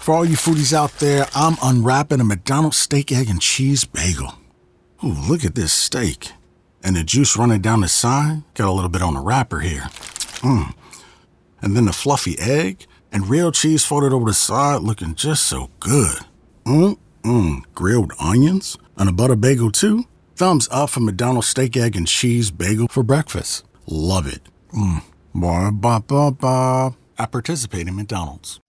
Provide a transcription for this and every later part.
For all you foodies out there, I'm unwrapping a McDonald's steak, egg, and cheese bagel. Ooh, look at this steak. And the juice running down the side. Got a little bit on the wrapper here. Mmm. And then the fluffy egg and real cheese folded over the side looking just so good. Mmm, mmm. Grilled onions and a butter bagel too. Thumbs up for McDonald's steak, egg, and cheese bagel for breakfast. Love it. Mmm. Ba ba ba ba. I participate in McDonald's.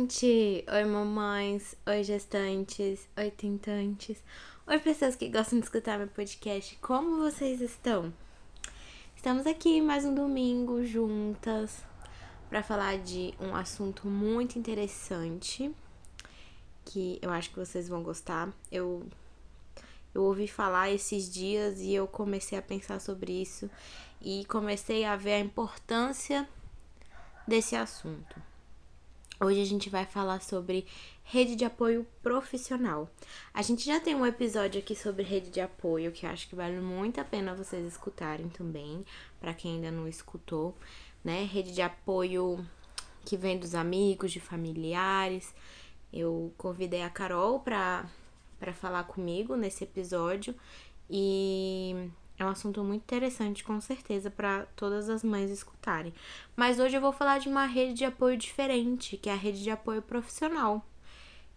Gente! Oi, mamães! Oi, gestantes! Oi, tentantes! Oi, pessoas que gostam de escutar meu podcast. Como vocês estão? Estamos aqui mais um domingo juntas para falar de um assunto muito interessante que eu acho que vocês vão gostar. Eu eu ouvi falar esses dias e eu comecei a pensar sobre isso e comecei a ver a importância desse assunto. Hoje a gente vai falar sobre rede de apoio profissional. A gente já tem um episódio aqui sobre rede de apoio que eu acho que vale muito a pena vocês escutarem também, para quem ainda não escutou, né? Rede de apoio que vem dos amigos, de familiares. Eu convidei a Carol para para falar comigo nesse episódio e é um assunto muito interessante, com certeza, para todas as mães escutarem. Mas hoje eu vou falar de uma rede de apoio diferente, que é a rede de apoio profissional,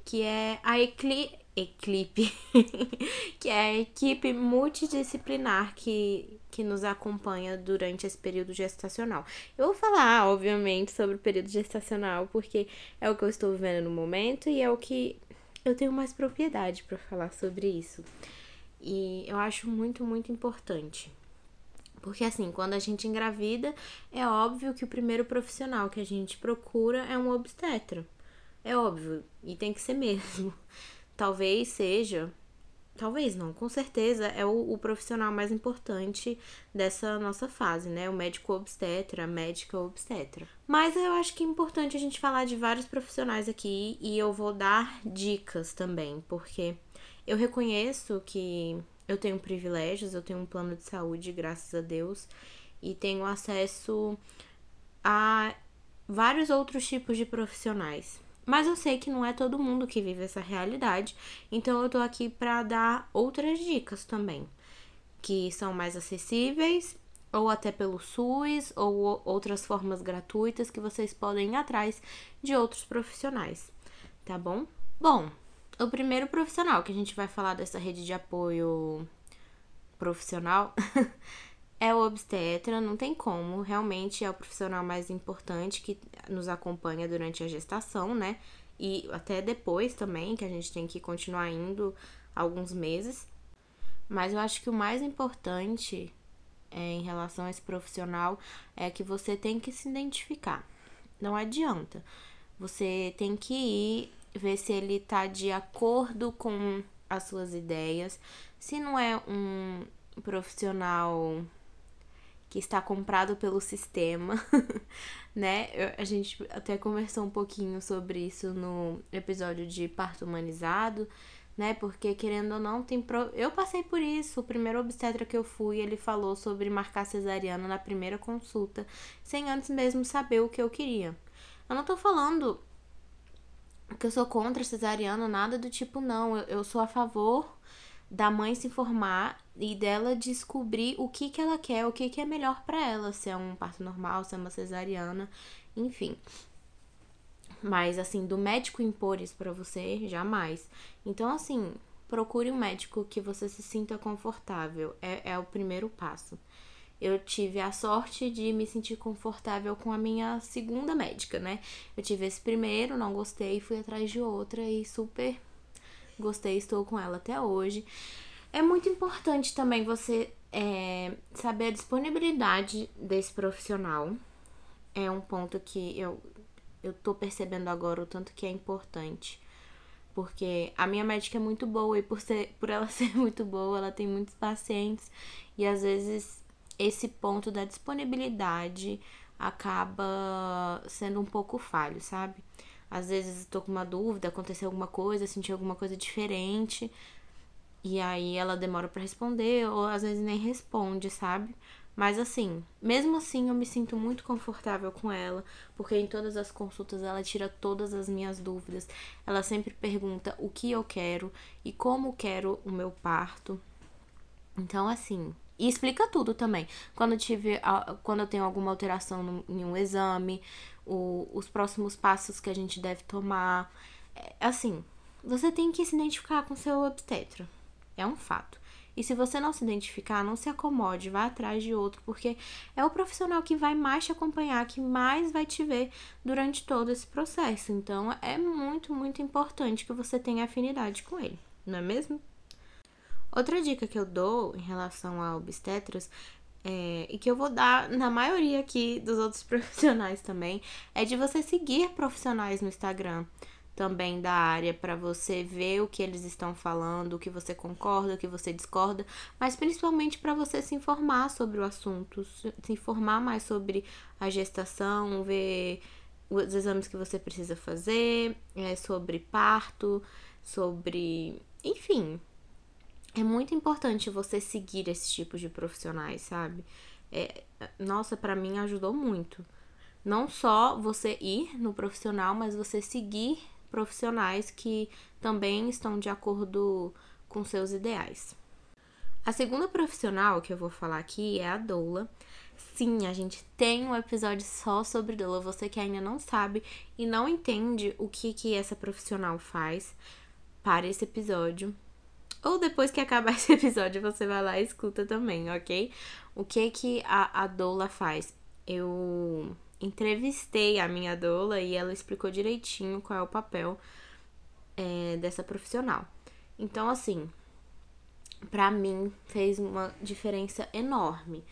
que é a Ecli Eclipe, que é a equipe multidisciplinar que, que nos acompanha durante esse período gestacional. Eu vou falar, obviamente, sobre o período gestacional, porque é o que eu estou vivendo no momento e é o que eu tenho mais propriedade para falar sobre isso. E eu acho muito, muito importante. Porque assim, quando a gente engravida, é óbvio que o primeiro profissional que a gente procura é um obstetra. É óbvio, e tem que ser mesmo. Talvez seja, talvez não, com certeza é o, o profissional mais importante dessa nossa fase, né? O médico obstetra, a médica obstetra. Mas eu acho que é importante a gente falar de vários profissionais aqui e eu vou dar dicas também, porque eu reconheço que eu tenho privilégios, eu tenho um plano de saúde, graças a Deus, e tenho acesso a vários outros tipos de profissionais. Mas eu sei que não é todo mundo que vive essa realidade, então eu tô aqui para dar outras dicas também, que são mais acessíveis, ou até pelo SUS, ou outras formas gratuitas que vocês podem ir atrás de outros profissionais, tá bom? Bom, o primeiro profissional que a gente vai falar dessa rede de apoio profissional é o obstetra, não tem como, realmente é o profissional mais importante que nos acompanha durante a gestação, né? E até depois também, que a gente tem que continuar indo alguns meses. Mas eu acho que o mais importante é, em relação a esse profissional é que você tem que se identificar. Não adianta. Você tem que ir ver se ele tá de acordo com as suas ideias. Se não é um profissional que está comprado pelo sistema, né? A gente até conversou um pouquinho sobre isso no episódio de parto humanizado, né? Porque querendo ou não, tem pro... eu passei por isso. O primeiro obstetra que eu fui, ele falou sobre marcar cesariana na primeira consulta, sem antes mesmo saber o que eu queria. Eu não tô falando que eu sou contra cesariana, nada do tipo, não. Eu, eu sou a favor da mãe se informar e dela descobrir o que, que ela quer, o que, que é melhor para ela, se é um parto normal, se é uma cesariana, enfim. Mas assim, do médico impor isso para você, jamais. Então, assim, procure um médico que você se sinta confortável. É, é o primeiro passo eu tive a sorte de me sentir confortável com a minha segunda médica, né? Eu tive esse primeiro, não gostei, fui atrás de outra e super gostei, estou com ela até hoje. É muito importante também você é, saber a disponibilidade desse profissional. É um ponto que eu, eu tô percebendo agora o tanto que é importante. Porque a minha médica é muito boa e por, ser, por ela ser muito boa, ela tem muitos pacientes e às vezes esse ponto da disponibilidade acaba sendo um pouco falho, sabe? Às vezes tô com uma dúvida, aconteceu alguma coisa, senti alguma coisa diferente. E aí ela demora para responder, ou às vezes nem responde, sabe? Mas assim, mesmo assim eu me sinto muito confortável com ela, porque em todas as consultas ela tira todas as minhas dúvidas. Ela sempre pergunta o que eu quero e como quero o meu parto. Então, assim, e explica tudo também. Quando tive quando eu tenho alguma alteração em um exame, o, os próximos passos que a gente deve tomar. É, assim, você tem que se identificar com seu obstetra. É um fato. E se você não se identificar, não se acomode, vá atrás de outro, porque é o profissional que vai mais te acompanhar, que mais vai te ver durante todo esse processo. Então é muito, muito importante que você tenha afinidade com ele, não é mesmo? Outra dica que eu dou em relação a obstetras é, e que eu vou dar na maioria aqui dos outros profissionais também, é de você seguir profissionais no Instagram também da área para você ver o que eles estão falando, o que você concorda, o que você discorda, mas principalmente para você se informar sobre o assunto, se informar mais sobre a gestação, ver os exames que você precisa fazer, é, sobre parto, sobre. Enfim. É muito importante você seguir esses tipos de profissionais, sabe? É, nossa, para mim ajudou muito. Não só você ir no profissional, mas você seguir profissionais que também estão de acordo com seus ideais. A segunda profissional que eu vou falar aqui é a doula. Sim, a gente tem um episódio só sobre doula. Você que ainda não sabe e não entende o que, que essa profissional faz, para esse episódio. Ou depois que acabar esse episódio, você vai lá e escuta também, ok? O que que a, a doula faz? Eu entrevistei a minha doula e ela explicou direitinho qual é o papel é, dessa profissional. Então, assim, para mim fez uma diferença enorme.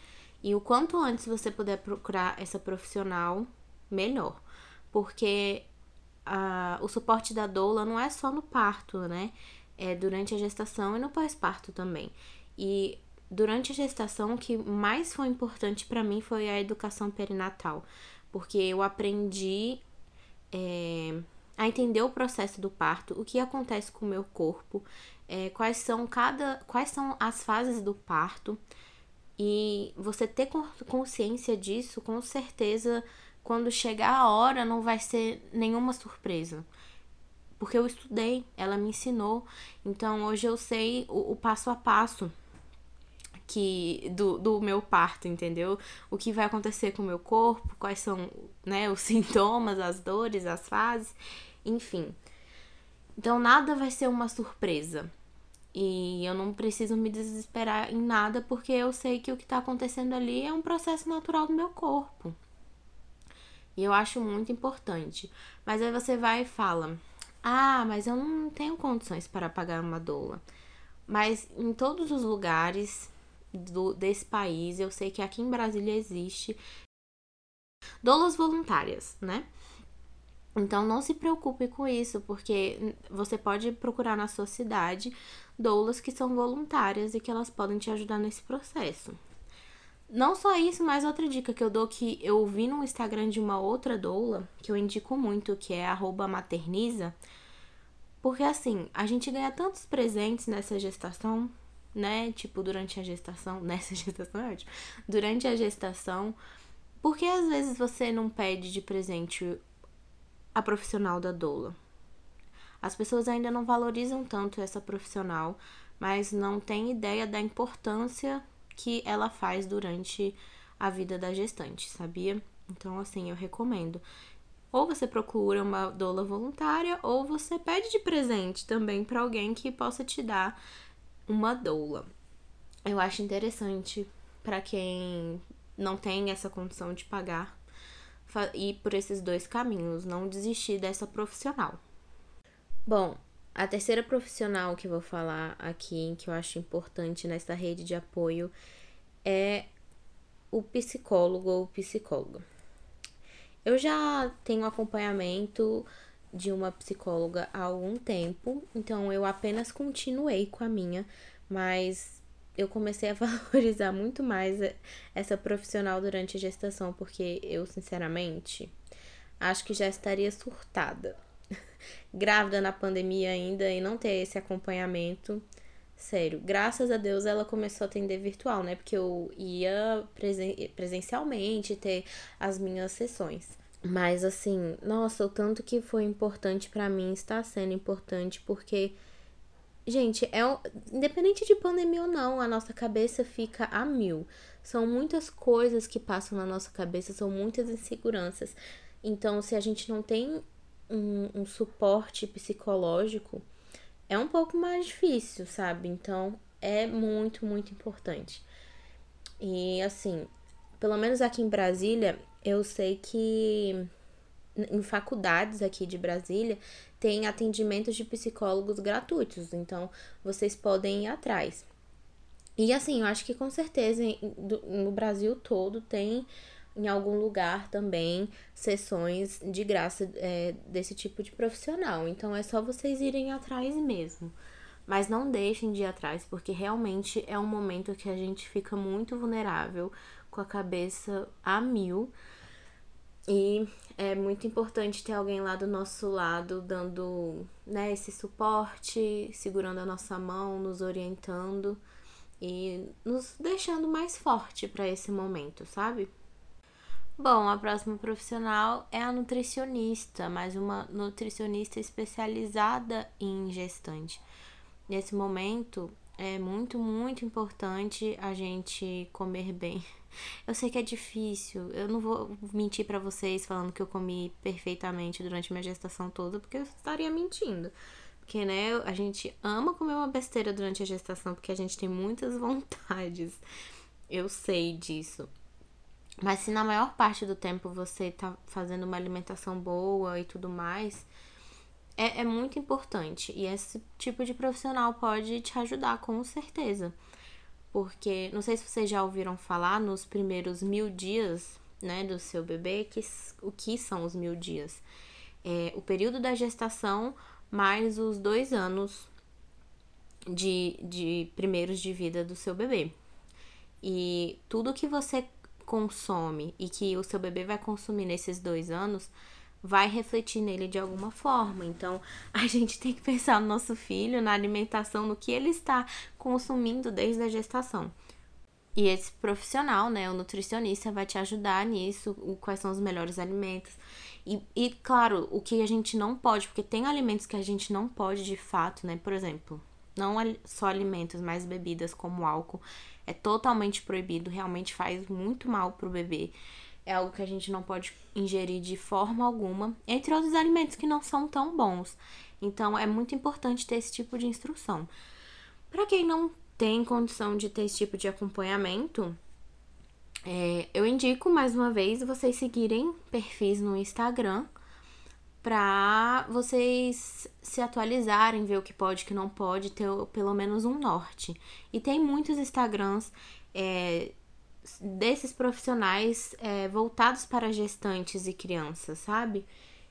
E o quanto antes você puder procurar essa profissional, melhor. Porque a, o suporte da doula não é só no parto, né? É durante a gestação e no pós-parto também. E durante a gestação, o que mais foi importante para mim foi a educação perinatal porque eu aprendi é, a entender o processo do parto, o que acontece com o meu corpo, é, quais são cada, quais são as fases do parto e você ter consciência disso, com certeza, quando chegar a hora não vai ser nenhuma surpresa. Porque eu estudei, ela me ensinou. Então hoje eu sei o, o passo a passo que do, do meu parto, entendeu? O que vai acontecer com o meu corpo, quais são né, os sintomas, as dores, as fases, enfim. Então nada vai ser uma surpresa. E eu não preciso me desesperar em nada porque eu sei que o que está acontecendo ali é um processo natural do meu corpo. E eu acho muito importante. Mas aí você vai e fala: Ah, mas eu não tenho condições para pagar uma doula. Mas em todos os lugares do, desse país. Eu sei que aqui em Brasília existe doulas voluntárias, né? Então não se preocupe com isso, porque você pode procurar na sua cidade doulas que são voluntárias e que elas podem te ajudar nesse processo. Não só isso, mas outra dica que eu dou que eu vi no Instagram de uma outra doula, que eu indico muito, que é materniza. Porque assim, a gente ganha tantos presentes nessa gestação, né? Tipo, durante a gestação, nessa gestação é ótimo. Durante a gestação, porque às vezes você não pede de presente a profissional da doula? As pessoas ainda não valorizam tanto essa profissional, mas não têm ideia da importância que ela faz durante a vida da gestante, sabia? Então, assim, eu recomendo. Ou você procura uma doula voluntária, ou você pede de presente também para alguém que possa te dar uma doula. Eu acho interessante para quem não tem essa condição de pagar ir por esses dois caminhos, não desistir dessa profissional. Bom, a terceira profissional que vou falar aqui, que eu acho importante nessa rede de apoio, é o psicólogo ou psicóloga. Eu já tenho acompanhamento de uma psicóloga há algum tempo, então eu apenas continuei com a minha, mas eu comecei a valorizar muito mais essa profissional durante a gestação, porque eu, sinceramente, acho que já estaria surtada grávida na pandemia ainda e não ter esse acompanhamento. Sério, graças a Deus ela começou a atender virtual, né? Porque eu ia presen presencialmente ter as minhas sessões. Mas assim, nossa, o tanto que foi importante para mim está sendo importante porque gente, é independente de pandemia ou não, a nossa cabeça fica a mil. São muitas coisas que passam na nossa cabeça, são muitas inseguranças. Então, se a gente não tem um, um suporte psicológico, é um pouco mais difícil, sabe? Então é muito, muito importante. E assim, pelo menos aqui em Brasília, eu sei que em faculdades aqui de Brasília tem atendimentos de psicólogos gratuitos, então vocês podem ir atrás. E assim, eu acho que com certeza no Brasil todo tem em algum lugar também sessões de graça é, desse tipo de profissional. Então é só vocês irem atrás mesmo. Mas não deixem de ir atrás, porque realmente é um momento que a gente fica muito vulnerável, com a cabeça a mil. E é muito importante ter alguém lá do nosso lado, dando né, esse suporte, segurando a nossa mão, nos orientando e nos deixando mais forte para esse momento, sabe? Bom, a próxima profissional é a nutricionista, mas uma nutricionista especializada em gestante. Nesse momento, é muito, muito importante a gente comer bem. Eu sei que é difícil, eu não vou mentir para vocês falando que eu comi perfeitamente durante minha gestação toda, porque eu estaria mentindo. Porque, né, a gente ama comer uma besteira durante a gestação, porque a gente tem muitas vontades. Eu sei disso. Mas se na maior parte do tempo você tá fazendo uma alimentação boa e tudo mais, é, é muito importante. E esse tipo de profissional pode te ajudar, com certeza. Porque, não sei se vocês já ouviram falar nos primeiros mil dias, né, do seu bebê, que, o que são os mil dias? É o período da gestação mais os dois anos de, de primeiros de vida do seu bebê. E tudo que você consome e que o seu bebê vai consumir nesses dois anos vai refletir nele de alguma forma. Então, a gente tem que pensar no nosso filho, na alimentação, no que ele está consumindo desde a gestação. E esse profissional, né, o nutricionista, vai te ajudar nisso, quais são os melhores alimentos. E, e, claro, o que a gente não pode, porque tem alimentos que a gente não pode de fato, né? Por exemplo, não só alimentos, mas bebidas como álcool é totalmente proibido, realmente faz muito mal pro bebê. É algo que a gente não pode ingerir de forma alguma, entre outros alimentos que não são tão bons. Então é muito importante ter esse tipo de instrução. Para quem não tem condição de ter esse tipo de acompanhamento, é, eu indico mais uma vez vocês seguirem perfis no Instagram para vocês se atualizarem, ver o que pode, o que não pode, ter pelo menos um norte. E tem muitos Instagrams é, desses profissionais é, voltados para gestantes e crianças, sabe?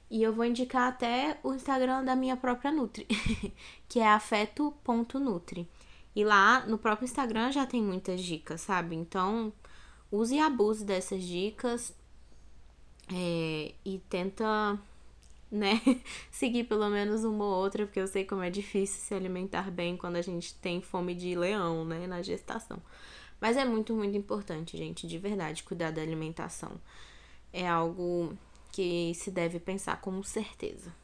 E eu vou indicar até o Instagram da minha própria Nutri, que é afeto.nutri. E lá no próprio Instagram já tem muitas dicas, sabe? Então, use e abuse dessas dicas é, e tenta né? Seguir pelo menos uma ou outra, porque eu sei como é difícil se alimentar bem quando a gente tem fome de leão, né? Na gestação. Mas é muito, muito importante, gente, de verdade, cuidar da alimentação. É algo que se deve pensar com certeza.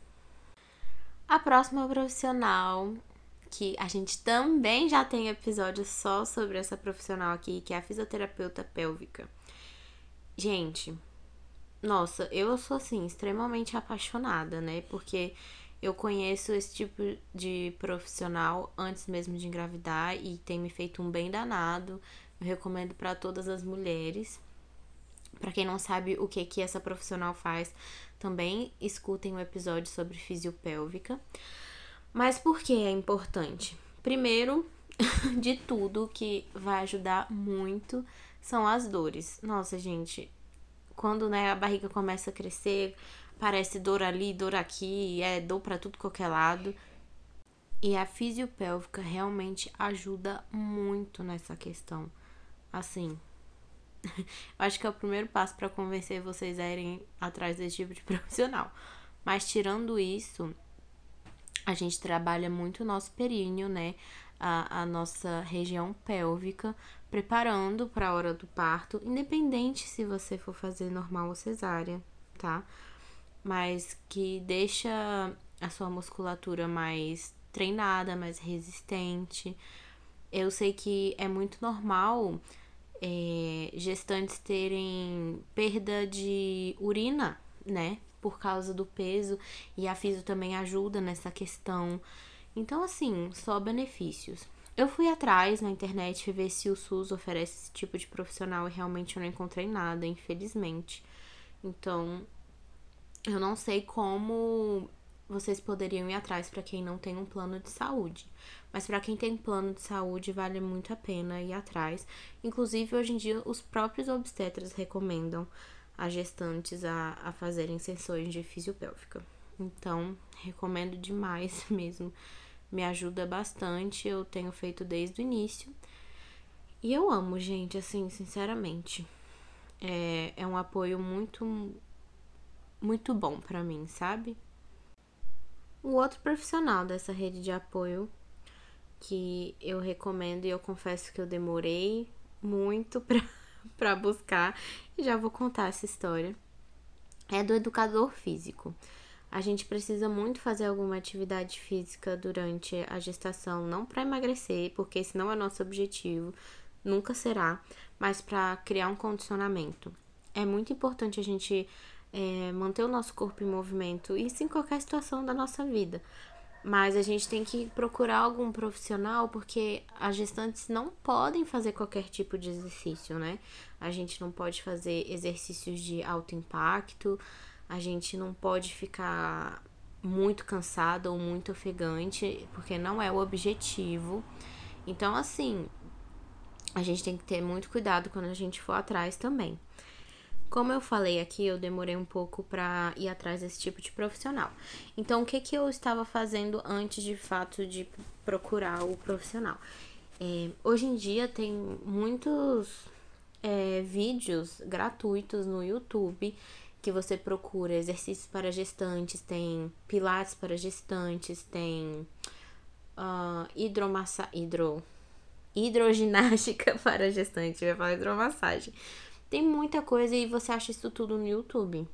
A próxima profissional, que a gente também já tem episódio só sobre essa profissional aqui, que é a fisioterapeuta pélvica. Gente, nossa, eu sou assim, extremamente apaixonada, né? Porque eu conheço esse tipo de profissional antes mesmo de engravidar e tem me feito um bem danado. Eu recomendo para todas as mulheres. Para quem não sabe o que que essa profissional faz, também escutem o um episódio sobre fisiopélvica. Mas por que é importante? Primeiro, de tudo que vai ajudar muito são as dores. Nossa, gente, quando né, a barriga começa a crescer, parece dor ali, dor aqui, é dor para tudo qualquer lado. E a fisiopélvica realmente ajuda muito nessa questão. Assim, eu acho que é o primeiro passo para convencer vocês a irem atrás desse tipo de profissional. Mas tirando isso, a gente trabalha muito o nosso períneo, né? A, a nossa região pélvica, preparando para a hora do parto, independente se você for fazer normal ou cesárea, tá? Mas que deixa a sua musculatura mais treinada, mais resistente. Eu sei que é muito normal é, gestantes terem perda de urina, né? Por causa do peso, e a fisio também ajuda nessa questão. Então, assim, só benefícios. Eu fui atrás na internet ver se o SUS oferece esse tipo de profissional e realmente eu não encontrei nada, infelizmente. Então, eu não sei como vocês poderiam ir atrás para quem não tem um plano de saúde. Mas para quem tem plano de saúde, vale muito a pena ir atrás. Inclusive, hoje em dia, os próprios obstetras recomendam a gestantes a, a fazerem sessões de fisiopélvica. Então, recomendo demais mesmo. Me ajuda bastante, eu tenho feito desde o início. E eu amo, gente, assim, sinceramente. É, é um apoio muito, muito bom para mim, sabe? O outro profissional dessa rede de apoio que eu recomendo e eu confesso que eu demorei muito para buscar e já vou contar essa história é do educador físico. A gente precisa muito fazer alguma atividade física durante a gestação, não para emagrecer, porque esse não é nosso objetivo, nunca será, mas para criar um condicionamento. É muito importante a gente é, manter o nosso corpo em movimento, isso em qualquer situação da nossa vida. Mas a gente tem que procurar algum profissional porque as gestantes não podem fazer qualquer tipo de exercício, né? A gente não pode fazer exercícios de alto impacto, a gente não pode ficar muito cansado ou muito ofegante, porque não é o objetivo. Então, assim, a gente tem que ter muito cuidado quando a gente for atrás também. Como eu falei aqui, eu demorei um pouco para ir atrás desse tipo de profissional. Então, o que, que eu estava fazendo antes de fato de procurar o profissional? É, hoje em dia tem muitos é, vídeos gratuitos no YouTube que você procura exercícios para gestantes, tem pilates para gestantes, tem uh, hidromassa hidro hidroginástica para gestante, eu ia falar hidromassagem. Tem muita coisa e você acha isso tudo no YouTube.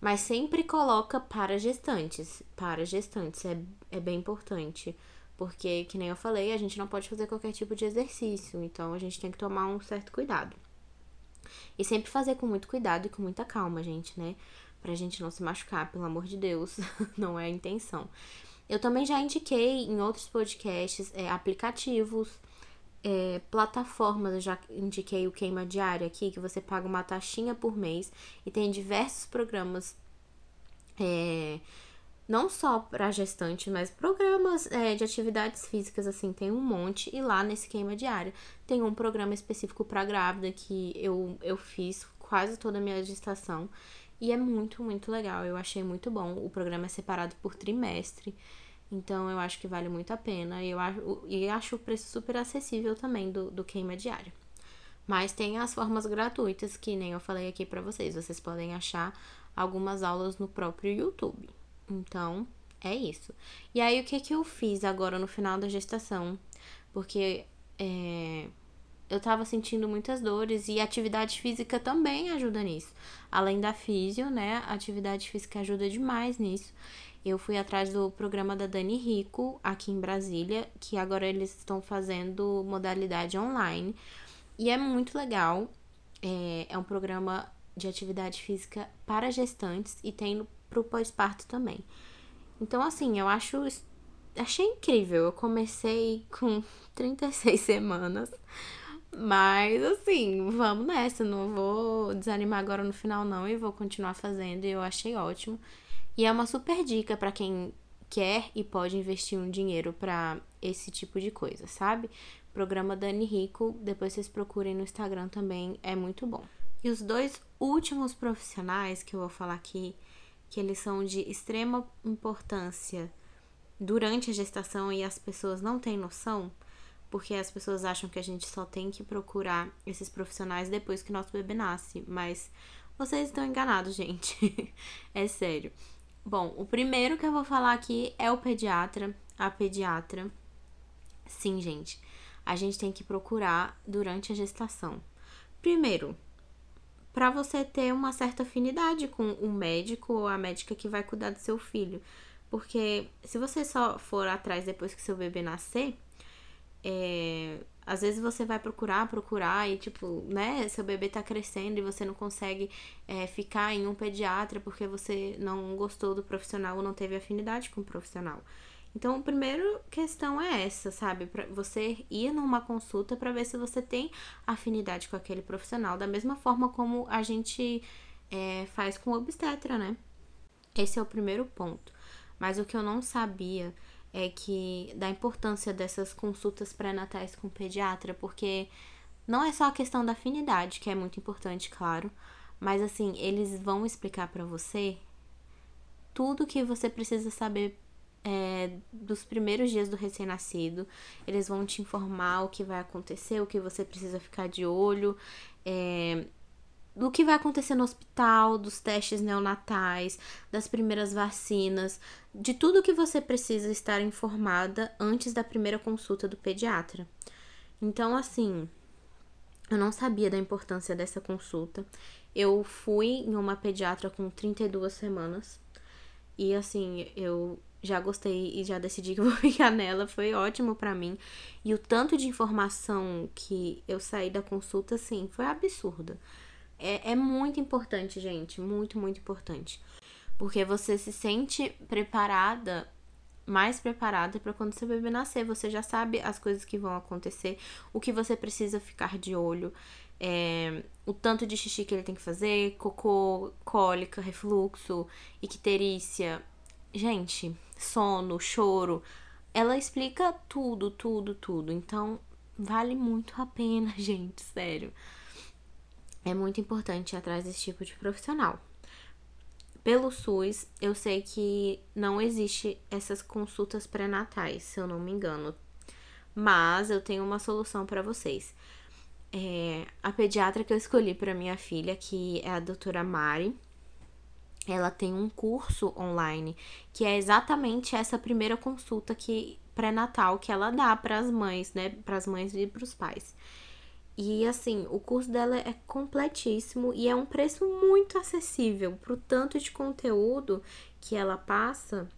Mas sempre coloca para gestantes. Para gestantes. É, é bem importante. Porque, que nem eu falei, a gente não pode fazer qualquer tipo de exercício. Então a gente tem que tomar um certo cuidado. E sempre fazer com muito cuidado e com muita calma, gente, né? Pra gente não se machucar, pelo amor de Deus. não é a intenção. Eu também já indiquei em outros podcasts é, aplicativos é, plataformas, eu já indiquei o Queima Diária aqui, que você paga uma taxinha por mês e tem diversos programas, é, não só para gestante, mas programas é, de atividades físicas, assim, tem um monte. E lá nesse Queima Diária tem um programa específico para grávida que eu, eu fiz quase toda a minha gestação. E é muito, muito legal. Eu achei muito bom. O programa é separado por trimestre. Então eu acho que vale muito a pena e eu acho, e acho o preço super acessível também do, do queima diária. Mas tem as formas gratuitas que nem eu falei aqui para vocês. Vocês podem achar algumas aulas no próprio YouTube. Então, é isso. E aí, o que que eu fiz agora no final da gestação? Porque é, eu tava sentindo muitas dores e atividade física também ajuda nisso. Além da físio, né? Atividade física ajuda demais nisso eu fui atrás do programa da Dani Rico aqui em Brasília, que agora eles estão fazendo modalidade online. E é muito legal. É, é um programa de atividade física para gestantes e tem para o pós-parto também. Então, assim, eu acho. Achei incrível. Eu comecei com 36 semanas. Mas, assim, vamos nessa. Não vou desanimar agora no final, não. E vou continuar fazendo. E eu achei ótimo. E é uma super dica para quem quer e pode investir um dinheiro para esse tipo de coisa, sabe? Programa Dani Rico, depois vocês procurem no Instagram também, é muito bom. E os dois últimos profissionais que eu vou falar aqui, que eles são de extrema importância durante a gestação e as pessoas não têm noção, porque as pessoas acham que a gente só tem que procurar esses profissionais depois que nosso bebê nasce, mas vocês estão enganados, gente. é sério. Bom, o primeiro que eu vou falar aqui é o pediatra, a pediatra. Sim, gente, a gente tem que procurar durante a gestação. Primeiro, para você ter uma certa afinidade com o médico ou a médica que vai cuidar do seu filho. Porque se você só for atrás depois que seu bebê nascer, é, às vezes você vai procurar, procurar e, tipo, né, seu bebê tá crescendo e você não consegue é, ficar em um pediatra porque você não gostou do profissional ou não teve afinidade com o profissional. Então, a primeira questão é essa, sabe? Pra você ir numa consulta para ver se você tem afinidade com aquele profissional, da mesma forma como a gente é, faz com o obstetra, né? Esse é o primeiro ponto. Mas o que eu não sabia é que da importância dessas consultas pré-natais com pediatra, porque não é só a questão da afinidade, que é muito importante, claro, mas assim, eles vão explicar para você tudo que você precisa saber é, dos primeiros dias do recém-nascido. Eles vão te informar o que vai acontecer, o que você precisa ficar de olho. É, do que vai acontecer no hospital, dos testes neonatais, das primeiras vacinas, de tudo que você precisa estar informada antes da primeira consulta do pediatra. Então, assim, eu não sabia da importância dessa consulta. Eu fui em uma pediatra com 32 semanas e, assim, eu já gostei e já decidi que vou ficar nela, foi ótimo para mim. E o tanto de informação que eu saí da consulta, assim, foi absurda. É, é muito importante, gente. Muito, muito importante. Porque você se sente preparada, mais preparada para quando seu bebê nascer. Você já sabe as coisas que vão acontecer, o que você precisa ficar de olho. É, o tanto de xixi que ele tem que fazer, cocô, cólica, refluxo, icterícia. Gente, sono, choro. Ela explica tudo, tudo, tudo. Então, vale muito a pena, gente, sério é muito importante ir atrás desse tipo de profissional. Pelo SUS, eu sei que não existe essas consultas pré-natais, se eu não me engano. Mas eu tenho uma solução para vocês. É, a pediatra que eu escolhi para minha filha, que é a doutora Mari, ela tem um curso online que é exatamente essa primeira consulta que pré-natal que ela dá para as mães, né, para as mães e para os pais. E assim, o curso dela é completíssimo e é um preço muito acessível pro tanto de conteúdo que ela passa.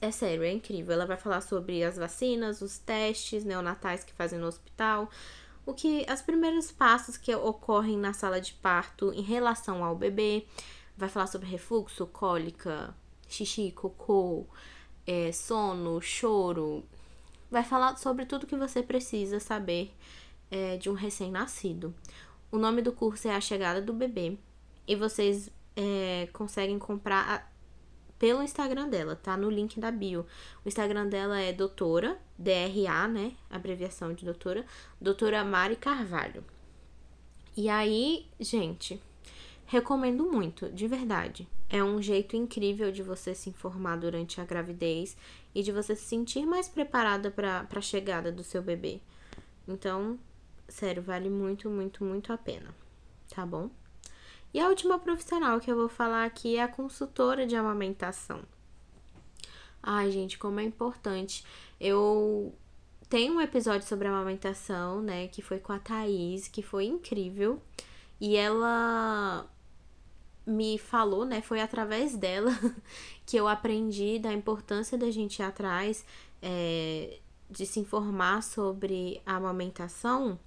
É sério, é incrível. Ela vai falar sobre as vacinas, os testes neonatais que fazem no hospital, o que os primeiros passos que ocorrem na sala de parto em relação ao bebê. Vai falar sobre refluxo, cólica, xixi, cocô, é, sono, choro. Vai falar sobre tudo que você precisa saber é, de um recém-nascido. O nome do curso é A Chegada do Bebê e vocês é, conseguem comprar a, pelo Instagram dela, tá? No link da bio. O Instagram dela é doutora, DRA, né? Abreviação de doutora, doutora Mari Carvalho. E aí, gente, recomendo muito, de verdade. É um jeito incrível de você se informar durante a gravidez e de você se sentir mais preparada para a chegada do seu bebê. Então, Sério, vale muito, muito, muito a pena, tá bom? E a última profissional que eu vou falar aqui é a consultora de amamentação. Ai, gente, como é importante. Eu tenho um episódio sobre amamentação, né, que foi com a Thaís, que foi incrível. E ela me falou, né, foi através dela que eu aprendi da importância da gente ir atrás é, de se informar sobre a amamentação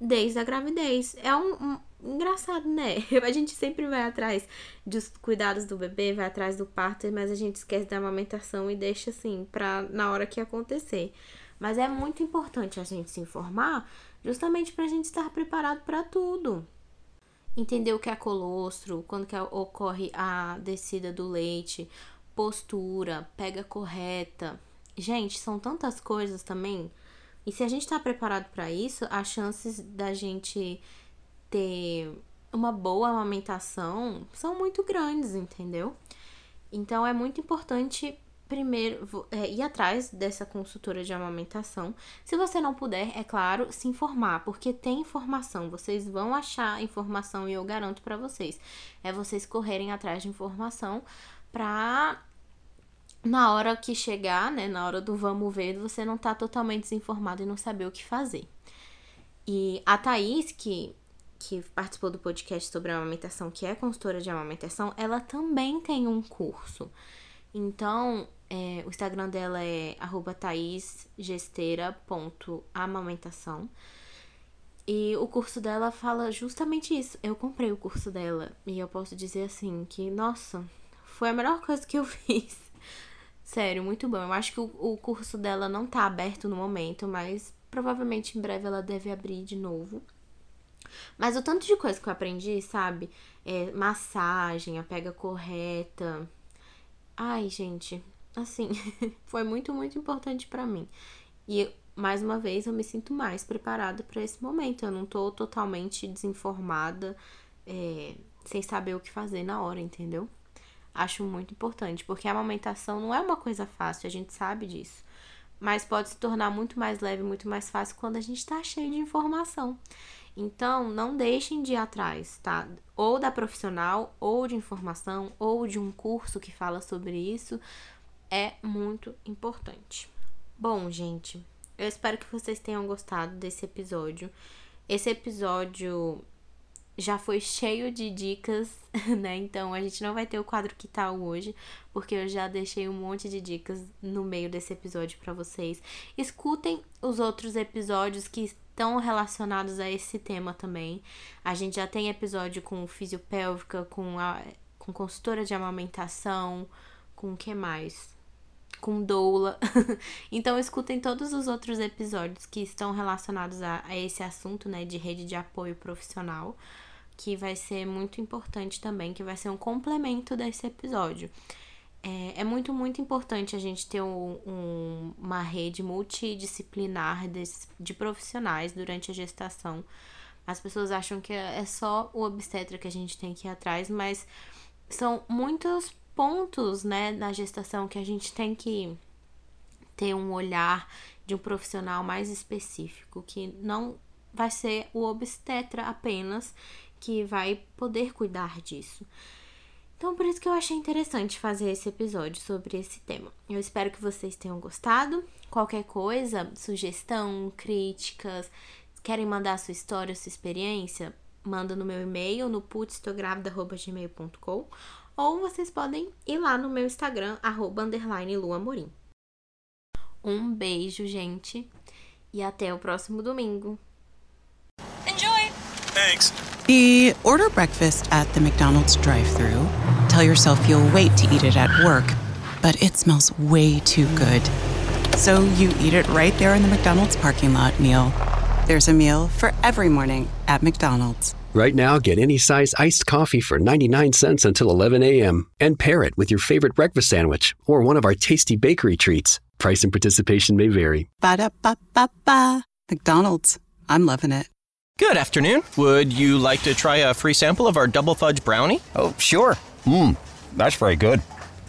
desde a gravidez. É um, um, engraçado, né? A gente sempre vai atrás dos cuidados do bebê, vai atrás do parto, mas a gente esquece da amamentação e deixa assim para na hora que acontecer. Mas é muito importante a gente se informar, justamente para a gente estar preparado para tudo. Entender o que é colostro, quando que ocorre a descida do leite, postura, pega correta. Gente, são tantas coisas também e se a gente está preparado para isso, as chances da gente ter uma boa amamentação são muito grandes, entendeu? Então é muito importante primeiro é, ir atrás dessa consultora de amamentação. Se você não puder, é claro, se informar, porque tem informação, vocês vão achar informação e eu garanto para vocês. É vocês correrem atrás de informação pra na hora que chegar, né, na hora do vamos ver, você não tá totalmente desinformado e não saber o que fazer. E a Thaís, que, que participou do podcast sobre amamentação, que é consultora de amamentação, ela também tem um curso. Então, é, o Instagram dela é thaisgesteira.amamentação. E o curso dela fala justamente isso. Eu comprei o curso dela e eu posso dizer assim que, nossa, foi a melhor coisa que eu fiz. Sério, muito bom. Eu acho que o, o curso dela não tá aberto no momento, mas provavelmente em breve ela deve abrir de novo. Mas o tanto de coisa que eu aprendi, sabe? É, massagem, a pega correta. Ai, gente, assim, foi muito, muito importante para mim. E mais uma vez eu me sinto mais preparada para esse momento. Eu não tô totalmente desinformada, é, sem saber o que fazer na hora, entendeu? Acho muito importante, porque a amamentação não é uma coisa fácil, a gente sabe disso. Mas pode se tornar muito mais leve, muito mais fácil quando a gente tá cheio de informação. Então, não deixem de ir atrás, tá? Ou da profissional, ou de informação, ou de um curso que fala sobre isso. É muito importante. Bom, gente, eu espero que vocês tenham gostado desse episódio. Esse episódio já foi cheio de dicas, né? Então a gente não vai ter o quadro que tal hoje, porque eu já deixei um monte de dicas no meio desse episódio para vocês. Escutem os outros episódios que estão relacionados a esse tema também. A gente já tem episódio com fisiopélvica, com a com consultora de amamentação, com o que mais? Com doula. então escutem todos os outros episódios que estão relacionados a, a, esse assunto, né, de rede de apoio profissional, que vai ser muito importante também, que vai ser um complemento desse episódio. É, é muito, muito importante a gente ter um, um, uma rede multidisciplinar de, de profissionais durante a gestação. As pessoas acham que é só o obstetra que a gente tem que ir atrás, mas são muitos pontos, né, na gestação que a gente tem que ter um olhar de um profissional mais específico, que não vai ser o obstetra apenas que vai poder cuidar disso. Então, por isso que eu achei interessante fazer esse episódio sobre esse tema. Eu espero que vocês tenham gostado. Qualquer coisa, sugestão, críticas, querem mandar sua história, sua experiência, manda no meu e-mail no putstogravida.gmail.com ou vocês podem ir lá no meu Instagram, arroba underline luamorim. Um beijo, gente, e até o próximo domingo. Enjoy! Thanks. The order breakfast at the McDonald's drive-thru. Tell yourself you'll wait to eat it at work, but it smells way too good. So you eat it right there in the McDonald's parking lot meal. There's a meal for every morning at McDonald's. Right now, get any size iced coffee for 99 cents until 11 a.m. and pair it with your favorite breakfast sandwich or one of our tasty bakery treats. Price and participation may vary. Ba da ba ba ba. McDonald's. I'm loving it. Good afternoon. Would you like to try a free sample of our double fudge brownie? Oh, sure. Mmm, that's very good.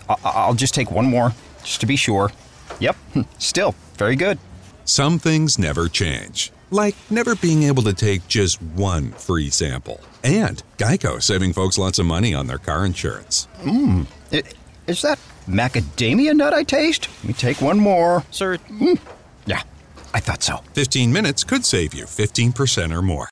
I- I'll just take one more, just to be sure. Yep, still very good. Some things never change, like never being able to take just one free sample. And Geico saving folks lots of money on their car insurance. Mmm, is that macadamia nut I taste? Let me take one more. Sir, hmm. Yeah, I thought so. 15 minutes could save you 15% or more.